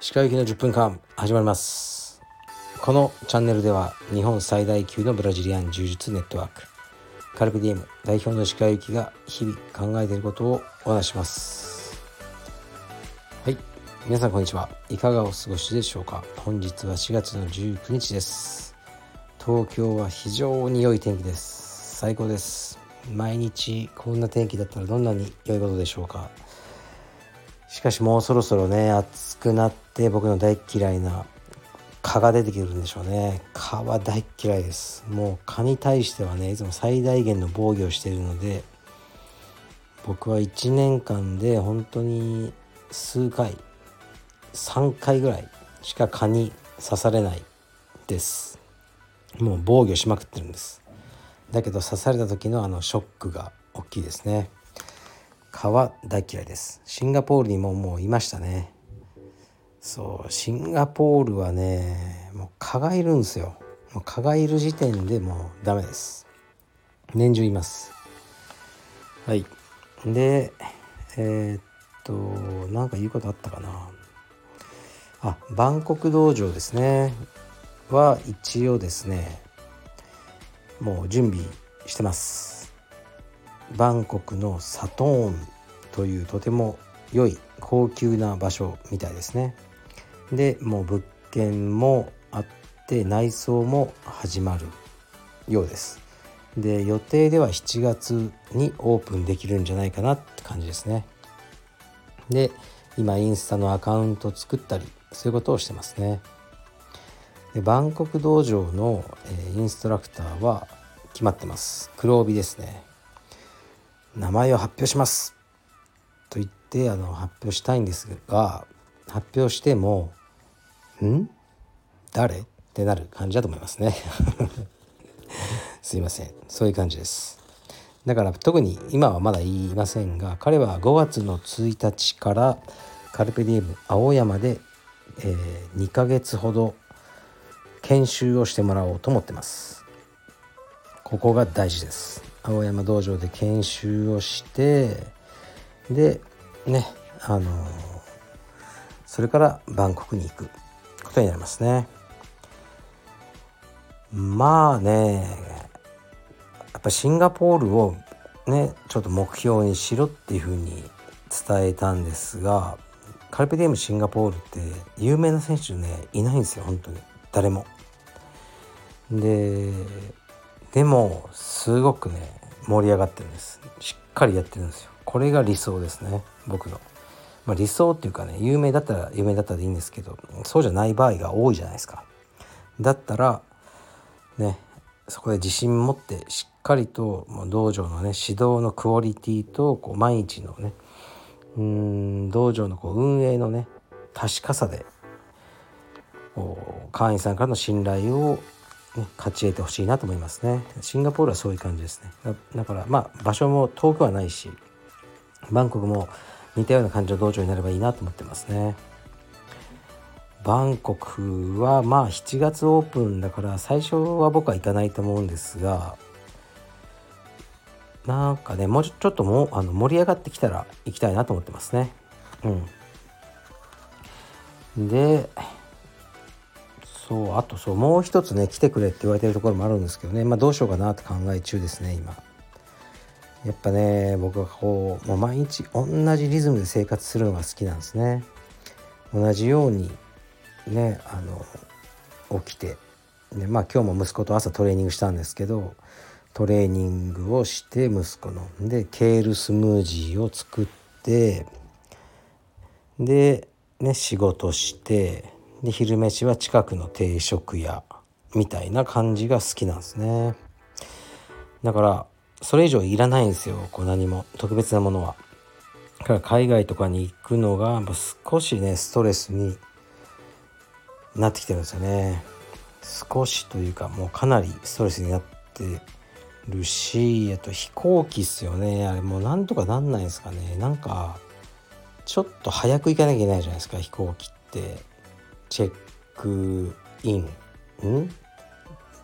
歯科行きの10分間始まります。このチャンネルでは日本最大級のブラジリアン柔術ネットワークカルピディエム代表の歯科行きが日々考えていることをお話します。はい。皆さんこんにちは。いかがお過ごしでしょうか。本日は4月の19日です。東京は非常に良い天気です。最高です。毎日こんな天気だったらどんなに良いことでしょうか。しかしもうそろそろね暑くなって僕の大嫌いな蚊が出てくるんでしょうね。蚊は大嫌いです。もう蚊に対してはねいつも最大限の防御をしているので僕は1年間で本当に数回3回ぐらいしか蚊に刺されないです。もう防御しまくってるんです。だけど刺された時のあのショックが大きいですね。蚊は大嫌いです。シンガポールにももういましたね。そうシンガポールはねもう蚊がいるんですよ。もう蚊がいる時点でもうダメです。年中います。はい。でえー、っと何か言うことあったかな。あバンコク道場ですね。は一応ですねもう準備してます。バンコクのサトーンというとても良い高級な場所みたいですね。でもう物件もあって内装も始まるようです。で予定では7月にオープンできるんじゃないかなって感じですね。で今インスタのアカウント作ったりそういうことをしてますね。バンコク道場の、え、インストラクターは決まってます。黒帯ですね。名前を発表します。と言ってあの発表したいんですが発表しても「ん？誰?」ってなる感じだと思いますね。すいません。そういう感じです。だから特に今はまだ言いませんが彼は5月の1日からカルペディエム青山で、えー、2ヶ月ほど研修をしてもらおうと思ってます。ここが大事です。青山道場で研修をしてでねあのそれからバンコクに行くことになりますね。まあねやっぱシンガポールをねちょっと目標にしろっていうふうに伝えたんですがカルペディエムシンガポールって有名な選手ねいないんですよ本当に。誰も。ででもすごくね盛り上がってるんです。しっかりやってるんですよ。これが理想ですね僕の、まあ、理想っていうかね有名だったら有名だったらいいんですけどそうじゃない場合が多いじゃないですか。だったらねそこで自信持ってしっかりと道場のね指導のクオリティとこう毎日のねうん道場のこう運営のね確かさで会員さんからの信頼をね、勝ち得てほしいなと思いますね。シンガポールはそういう感じですね。だからまあ場所も遠くはないしバンコクも似たような感じの道場になればいいなと思ってますね。バンコクはまあ7月オープンだから最初は僕は行かないと思うんですがなんかねもうちょっともあの盛り上がってきたら行きたいなと思ってますね。うん。でそうあとそうもう一つね来てくれって言われてるところもあるんですけどね。まあどうしようかなって考え中ですね今。やっぱね僕はこうもう毎日同じリズムで生活するのが好きなんですね。同じようにねあの起きて。でまあ今日も息子と朝トレーニングしたんですけどトレーニングをして息子の。でケールスムージーを作ってでね仕事してで昼飯は近くの定食屋みたいな感じが好きなんですね。だからそれ以上いらないんですよこう何も特別なものは。だから海外とかに行くのが少しねストレスになってきてるんですよね。少しというかもうかなりストレスになってるしあと飛行機っすよね。あれもうなんとかなんないですかね。なんかちょっと早く行かなきゃいけないじゃないですか飛行機って。チェックイン？ん？っ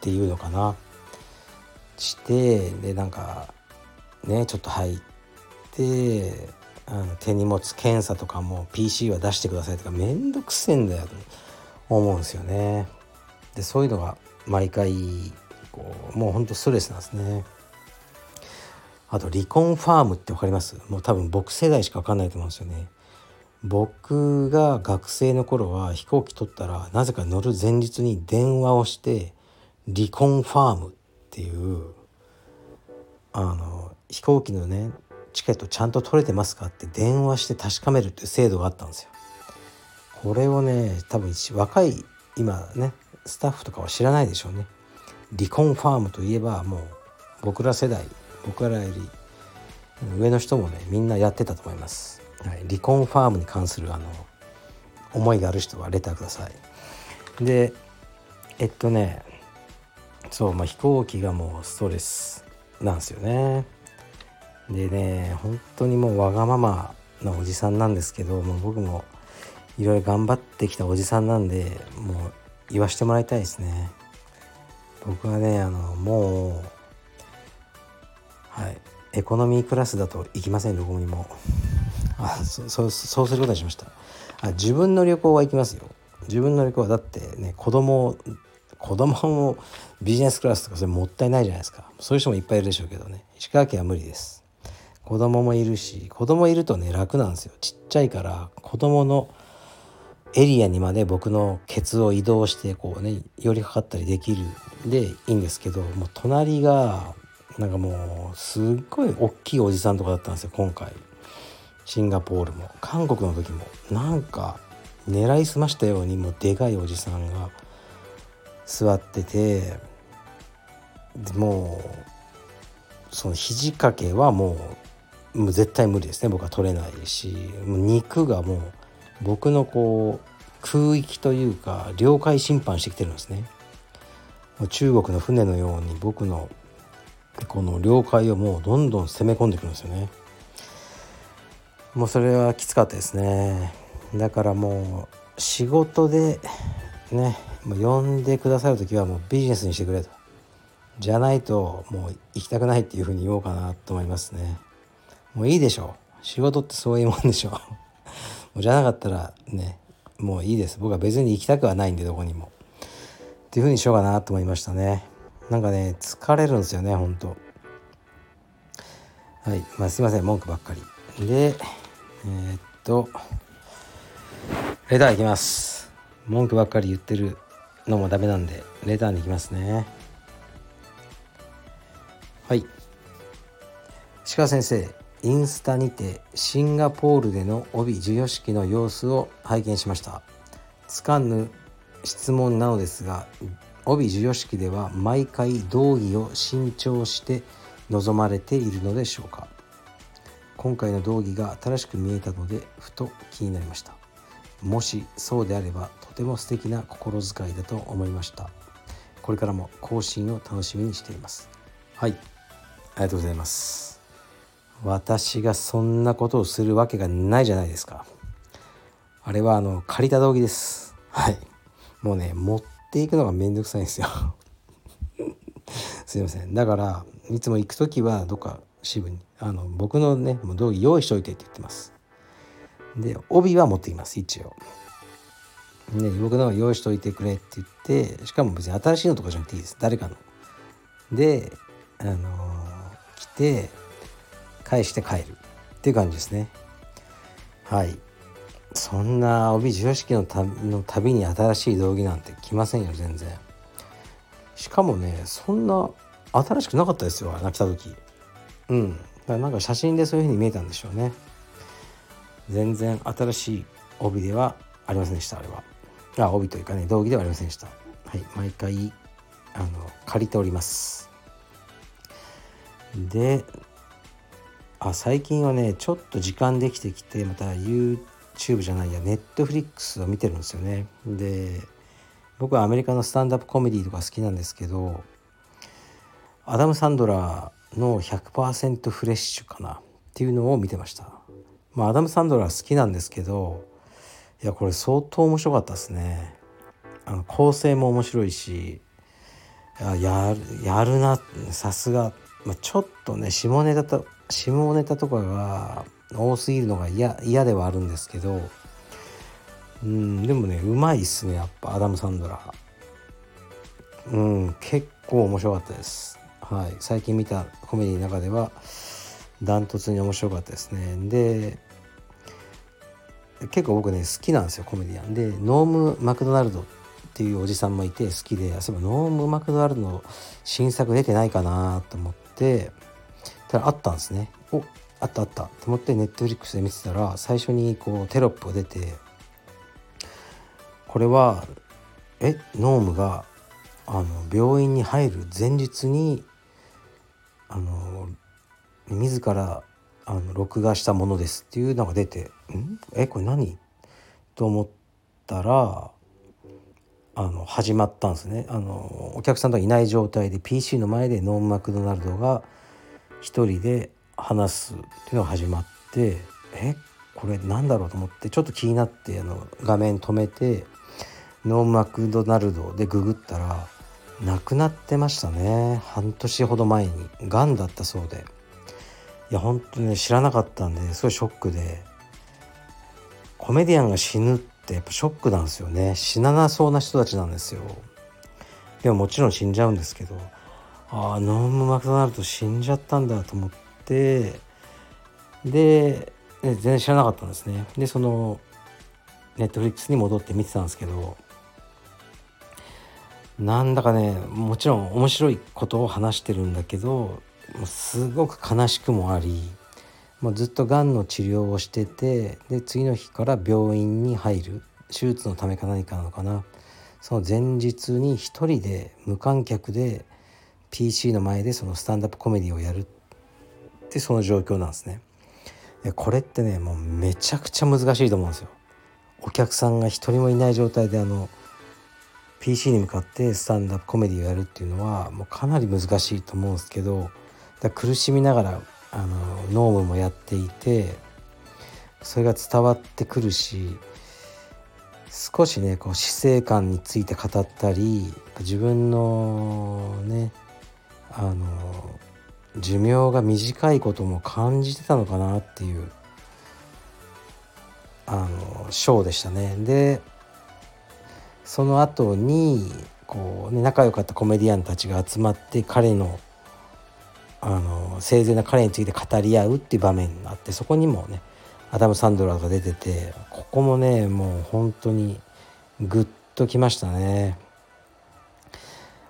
ていうのかな？してでなんかねちょっと入ってあの手荷物検査とかも PC は出してくださいとかめんどくせえんだよと思うんですよね。でそういうのが毎回こうもうほんとストレスなんですね。あと離婚ファームって分かります？もう多分僕世代しか分かんないと思うんですよね。僕が学生の頃は飛行機取ったらなぜか乗る前日に電話をして離婚ファームっていうあの飛行機のねチケットちゃんと取れてますかって電話して確かめるっていう制度があったんですよ。これをね多分若い今ねスタッフとかは知らないでしょうね。離婚ファームといえばもう僕ら世代僕らより上の人もねみんなやってたと思います。はい、離婚ファームに関するあの思いがある人はレターください。でえっとねそうまあ飛行機がもうストレスなんですよね。でね本当にもうわがままなおじさんなんですけどもう僕もいろいろ頑張ってきたおじさんなんでもう言わしてもらいたいですね僕はねあのもうはいエコノミークラスだと行きませんどこにもあそ そそうすることにしました。あ自分の旅行は行きますよ。自分の旅行はだってね子供子供もビジネスクラスとかそれもったいないじゃないですか。そういう人もいっぱいいるでしょうけどね。石川県は無理です。子供もいるし子供いるとね楽なんですよ。ちっちゃいから子供のエリアにまで僕のケツを移動してこうね寄りかかったりできる。でいいんですけどもう隣がなんかもうすっごい大きいおじさんとかだったんですよ今回。シンガポールも韓国の時もなんか狙いすましたようにもうでかいおじさんが座っててもうその肘掛けはもうもう絶対無理ですね。僕は取れないしもう肉がもう僕のこう空域というか領海侵犯してきてるんですね。中国の船のように僕のこの領海をもうどんどん攻め込んでくるんですよね。もうそれはきつかったですね。だからもう仕事でねもう呼んでくださる時はもうビジネスにしてくれと。じゃないともう行きたくないっていうふうに言おうかなと思いますね。もういいでしょう。仕事ってそういうもんでしょう。もうじゃなかったらねもういいです。僕は別に行きたくはないんでどこにも。っていうふうにしようかなと思いましたね。なんかね疲れるんですよねほんとはい。まあすいません。文句ばっかり。でえー、っとレターいきます。文句ばっかり言ってるのもダメなんでレターに行きますね。はい。鹿先生インスタにてシンガポールでの帯授与式の様子を拝見しました。つかぬ質問なのですが帯授与式では毎回道着を新調して臨まれているのでしょうか。今回の道着が新しく見えたのでふと気になりました。もしそうであればとても素敵な心遣いだと思いました。これからも更新を楽しみにしています。はい。ありがとうございます。私がそんなことをするわけがないじゃないですか。あれはあの借りた道着です。はい。もうね持っていくのがめんどくさいんですよ。すいません。だからいつも行く時はどっか支部にあの僕のねもう道着用意しといてって言ってます。で帯は持ってきます一応。ね僕の用意しといてくれって言ってしかも別に新しいのとかじゃなくていいです。誰かの。であの、来て返して帰る。っていう感じですね。はい。そんな帯授与式のたの旅に新しい道着なんて来ませんよ全然。しかもねそんな新しくなかったですよあれ来た時。うん。だからなんか写真でそういう風に見えたんでしょうね。全然新しい帯ではありませんでしたあれは。あ帯というかね道着ではありませんでした。はい毎回あの借りております。であ最近はねちょっと時間できてきてまた YouTube じゃないや Netflix を見てるんですよね。で僕はアメリカのスタンダップコメディとか好きなんですけどアダム・サンドラーの100%フレッシュかなっていうのを見てました。まあアダム・サンドラー好きなんですけどいやこれ相当面白かったですね。あの構成も面白いしややるなさすが、まあ、ちょっとね下ネタと下ネタとかが多すぎるのが嫌ではあるんですけどうんでもねうまいっすねやっぱアダム・サンドラうん結構面白かったです。はい。最近見たコメディの中ではダントツに面白かったですね。で結構僕ね好きなんですよコメディアンでノーム・マクドナルドっていうおじさんもいて好きでそういえばノーム・マクドナルドの新作出てないかなと思ってたらあったんですね。おあったあった。と思ってネットフリックスで見てたら最初にこうテロップが出てこれはえノームがあの病院に入る前日にあの自らあの録画したものですっていうのが出て「ん？えこれ何?」と思ったらあの始まったんですねあのお客さんといない状態で PC の前でノー・マクドナルドが一人で話すっていうのが始まってえこれなんだろうと思ってちょっと気になってあの画面止めてノー・マクドナルドでググったら亡くなってましたね。半年ほど前に。がんだったそうで。いや本当にね知らなかったんですごいショックで。コメディアンが死ぬってやっぱショックなんですよね。死ななそうな人たちなんですよ。でももちろん死んじゃうんですけどああノーム・マクドナルド死んじゃったんだと思って。で全然知らなかったんですね。でそのネットフリックスに戻って見てたんですけどなんだかねもちろん面白いことを話してるんだけどもうすごく悲しくもありもうずっとがんの治療をしててで次の日から病院に入る手術のためか何かなのかなその前日に一人で無観客で PC の前でそのスタンダップコメディをやるってその状況なんですね。これってねもうめちゃくちゃ難しいと思うんですよ。お客さんが一人もいない状態であの PC に向かってスタンダップコメディをやるっていうのはもうかなり難しいと思うんですけどだ苦しみながらあのノームもやっていてそれが伝わってくるし少しねこう死生観について語ったり自分のねあの寿命が短いことも感じてたのかなっていうあのショーでしたね。でその後にこう、ね、仲良かったコメディアンたちが集まって彼のあの生前の彼について語り合うっていう場面があってそこにもねアダム・サンドラーが出ててここもねもう本当にグッときましたね。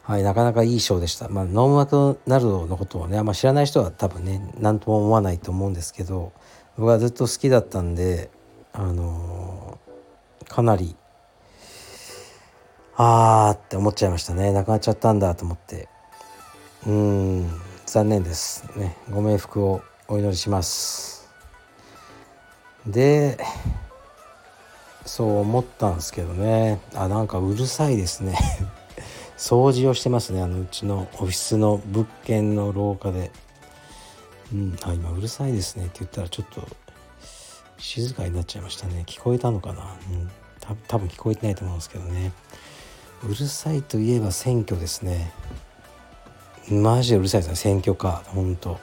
はい、なかなかいいショーでした。まあ、ノー・マクドナルドのことをね、あんま知らない人は多分ね、何とも思わないと思うんですけど、僕はずっと好きだったんで、あのー、かなりあーって思っちゃいましたね。なくなっちゃったんだと思って。うん残念ですね。ご冥福をお祈りします。でそう思ったんですけどね。あなんかうるさいですね。掃除をしてますね。あのうちのオフィスの物件の廊下で。うんあ今うるさいですね。って言ったらちょっと静かになっちゃいましたね。聞こえたのかな？うん多分聞こえてないと思うんですけどね。うるさいといえば選挙ですね。マジでうるさいですね選挙か本当。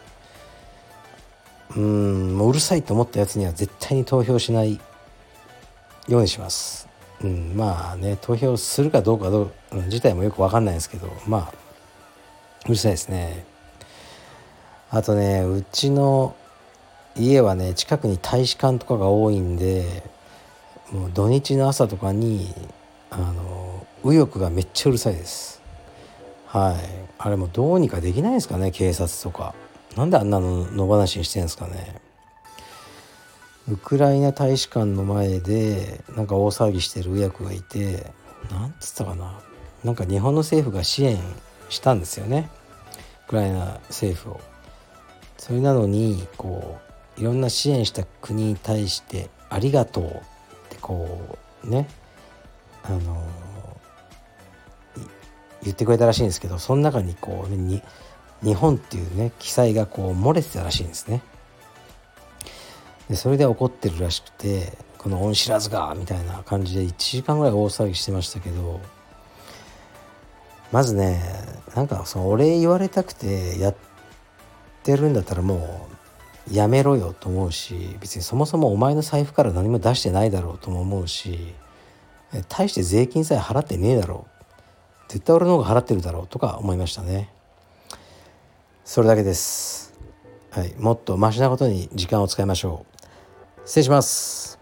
うんもううるさいと思ったやつには絶対に投票しないようにします。うんまあね投票するかどうかどう、自体もよく分かんないですけどまあうるさいですね。あとねうちの家はね近くに大使館とかが多いんでもう土日の朝とかにあの右翼がめっちゃうるさいです。はい。あれもどうにかできないですかね警察とか。なんであんなの野放しにしてんですかね。ウクライナ大使館の前でなんか大騒ぎしてる右翼がいてなんつったかな。なんか日本の政府が支援したんですよね。ウクライナ政府を。それなのにこういろんな支援した国に対して「ありがとう」ってこうね。あの言ってくれたらしいんですけどその中にこう、ね、日本っていうね記載がこう漏れてたらしいんですね。でそれで怒ってるらしくてこの恩知らずがみたいな感じで1時間ぐらい大騒ぎしてましたけどまずねなんかそのお礼言われたくてやってるんだったらもうやめろよと思うし別にそもそもお前の財布から何も出してないだろうとも思うし大して税金さえ払ってねえだろう絶対俺の方が払ってるだろうとか思いましたね。それだけです。はい。もっとマシなことに時間を使いましょう。失礼します。